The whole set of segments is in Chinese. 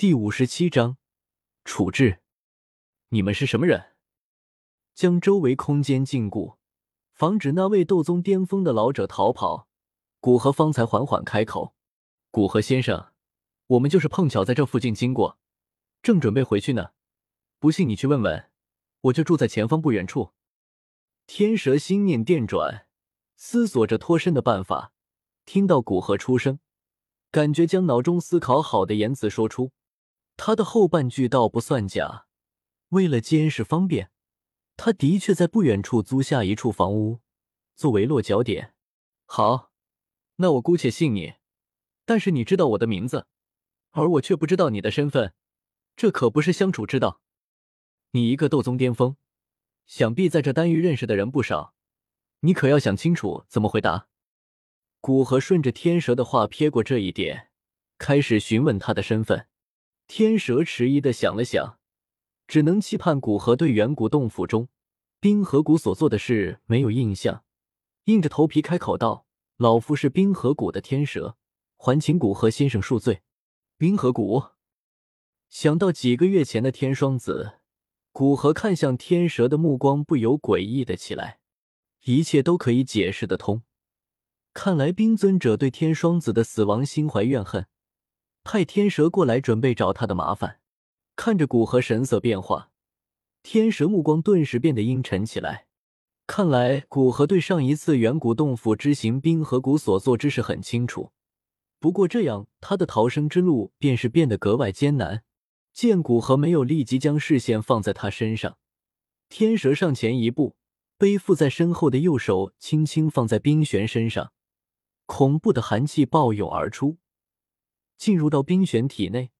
第五十七章处置。你们是什么人？将周围空间禁锢，防止那位斗宗巅峰的老者逃跑。古河方才缓缓开口：“古河先生，我们就是碰巧在这附近经过，正准备回去呢。不信你去问问，我就住在前方不远处。”天蛇心念电转，思索着脱身的办法。听到古河出声，感觉将脑中思考好的言辞说出。他的后半句倒不算假。为了监视方便，他的确在不远处租下一处房屋，作为落脚点。好，那我姑且信你。但是你知道我的名字，而我却不知道你的身份，这可不是相处之道。你一个斗宗巅峰，想必在这丹域认识的人不少，你可要想清楚怎么回答。古河顺着天蛇的话撇过这一点，开始询问他的身份。天蛇迟疑的想了想。只能期盼古河对远古洞府中冰河谷所做的事没有印象，硬着头皮开口道：“老夫是冰河谷的天蛇，还请古河先生恕罪。”冰河谷想到几个月前的天双子，古河看向天蛇的目光不由诡异的起来。一切都可以解释得通，看来冰尊者对天双子的死亡心怀怨恨，派天蛇过来准备找他的麻烦。看着古河神色变化，天蛇目光顿时变得阴沉起来。看来古河对上一次远古洞府之行冰河谷所做之事很清楚。不过这样，他的逃生之路便是变得格外艰难。见古河没有立即将视线放在他身上，天蛇上前一步，背负在身后的右手轻轻放在冰玄身上，恐怖的寒气暴涌而出，进入到冰玄体内，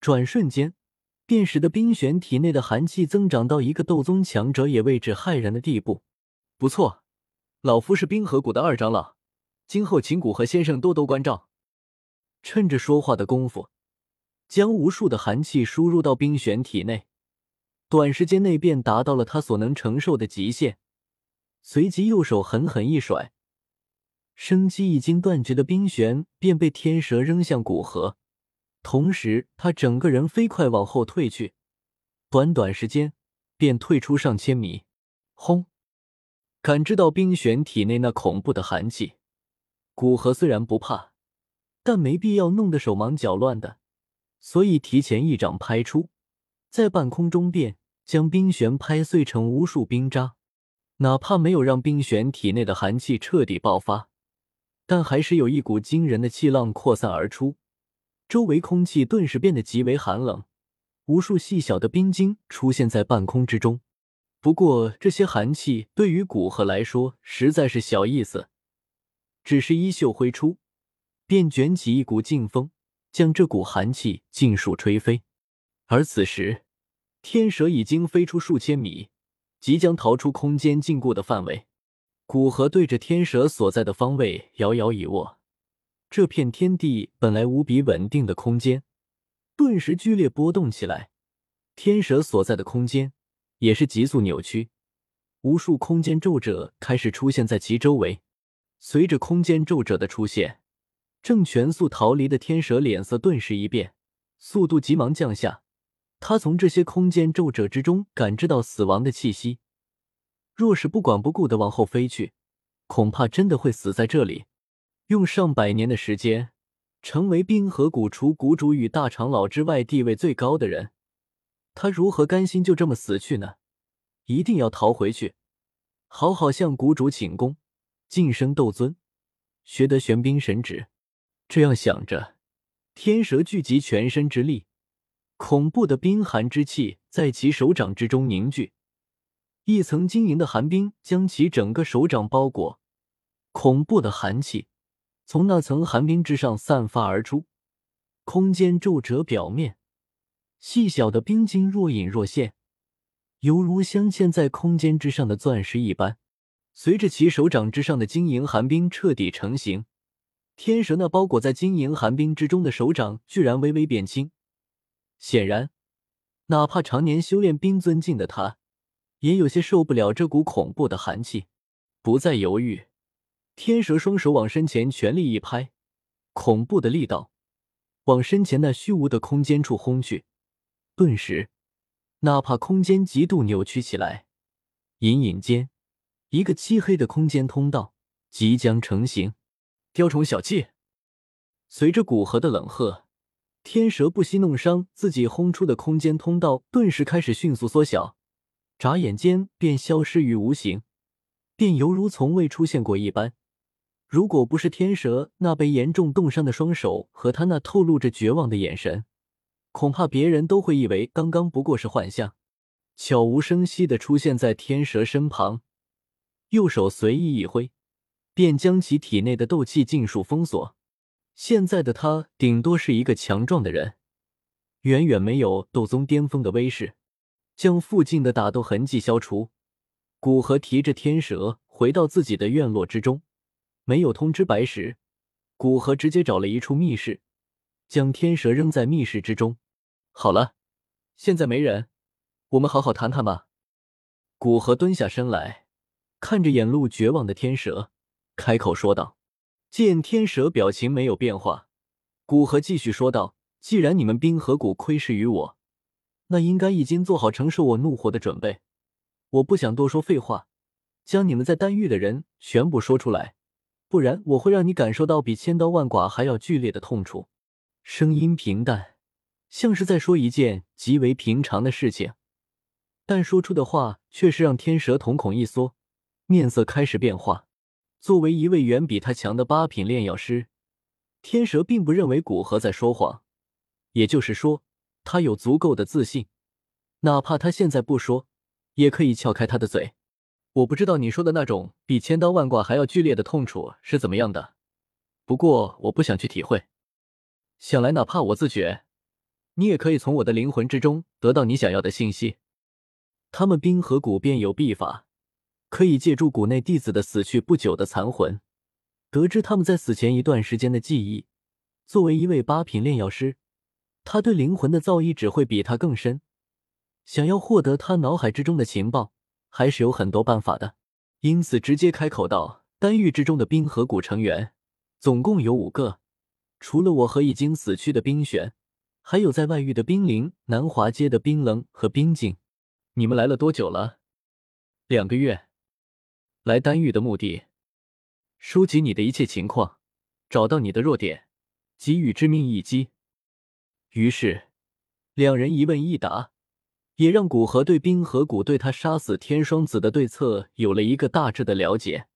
转瞬间。便使得冰玄体内的寒气增长到一个斗宗强者也为之骇然的地步。不错，老夫是冰河谷的二长老，今后请古河先生多多关照。趁着说话的功夫，将无数的寒气输入到冰玄体内，短时间内便达到了他所能承受的极限。随即右手狠狠一甩，生机已经断绝的冰玄便被天蛇扔向古河。同时，他整个人飞快往后退去，短短时间便退出上千米。轰！感知到冰玄体内那恐怖的寒气，古河虽然不怕，但没必要弄得手忙脚乱的，所以提前一掌拍出，在半空中便将冰玄拍碎成无数冰渣。哪怕没有让冰玄体内的寒气彻底爆发，但还是有一股惊人的气浪扩散而出。周围空气顿时变得极为寒冷，无数细小的冰晶出现在半空之中。不过，这些寒气对于古河来说实在是小意思，只是衣袖挥出，便卷起一股劲风，将这股寒气尽数吹飞。而此时，天蛇已经飞出数千米，即将逃出空间禁锢的范围。古河对着天蛇所在的方位摇摇一握。这片天地本来无比稳定的空间，顿时剧烈波动起来。天蛇所在的空间也是急速扭曲，无数空间皱褶开始出现在其周围。随着空间皱褶的出现，正全速逃离的天蛇脸色顿时一变，速度急忙降下。他从这些空间皱褶之中感知到死亡的气息。若是不管不顾的往后飞去，恐怕真的会死在这里。用上百年的时间，成为冰河谷除谷主与大长老之外地位最高的人，他如何甘心就这么死去呢？一定要逃回去，好好向谷主请功，晋升斗尊，学得玄冰神指。这样想着，天蛇聚集全身之力，恐怖的冰寒之气在其手掌之中凝聚，一层晶莹的寒冰将其整个手掌包裹，恐怖的寒气。从那层寒冰之上散发而出，空间皱褶表面细小的冰晶若隐若现，犹如镶嵌在空间之上的钻石一般。随着其手掌之上的晶莹寒冰彻底成型，天蛇那包裹在晶莹寒冰之中的手掌居然微微变轻。显然，哪怕常年修炼冰尊境的他，也有些受不了这股恐怖的寒气，不再犹豫。天蛇双手往身前全力一拍，恐怖的力道往身前那虚无的空间处轰去。顿时，哪怕空间极度扭曲起来，隐隐间，一个漆黑的空间通道即将成型。雕虫小技！随着古河的冷喝，天蛇不惜弄伤自己轰出的空间通道顿时开始迅速缩小，眨眼间便消失于无形，便犹如从未出现过一般。如果不是天蛇那被严重冻伤的双手和他那透露着绝望的眼神，恐怕别人都会以为刚刚不过是幻象。悄无声息的出现在天蛇身旁，右手随意一挥，便将其体内的斗气尽数封锁。现在的他顶多是一个强壮的人，远远没有斗宗巅峰的威势。将附近的打斗痕迹消除，古河提着天蛇回到自己的院落之中。没有通知白石，古河直接找了一处密室，将天蛇扔在密室之中。好了，现在没人，我们好好谈谈吧。古河蹲下身来，看着眼露绝望的天蛇，开口说道。见天蛇表情没有变化，古河继续说道：“既然你们冰河谷窥视于我，那应该已经做好承受我怒火的准备。我不想多说废话，将你们在丹域的人全部说出来。”不然我会让你感受到比千刀万剐还要剧烈的痛楚。声音平淡，像是在说一件极为平常的事情，但说出的话却是让天蛇瞳孔一缩，面色开始变化。作为一位远比他强的八品炼药师，天蛇并不认为古河在说谎，也就是说，他有足够的自信，哪怕他现在不说，也可以撬开他的嘴。我不知道你说的那种比千刀万剐还要剧烈的痛楚是怎么样的，不过我不想去体会。想来，哪怕我自觉，你也可以从我的灵魂之中得到你想要的信息。他们冰河谷便有秘法，可以借助谷内弟子的死去不久的残魂，得知他们在死前一段时间的记忆。作为一位八品炼药师，他对灵魂的造诣只会比他更深。想要获得他脑海之中的情报。还是有很多办法的，因此直接开口道：“丹域之中的冰河谷成员总共有五个，除了我和已经死去的冰玄，还有在外域的冰灵、南华街的冰冷和冰镜。你们来了多久了？两个月。来丹域的目的，收集你的一切情况，找到你的弱点，给予致命一击。”于是，两人一问一答。也让古河对冰河谷对他杀死天双子的对策有了一个大致的了解。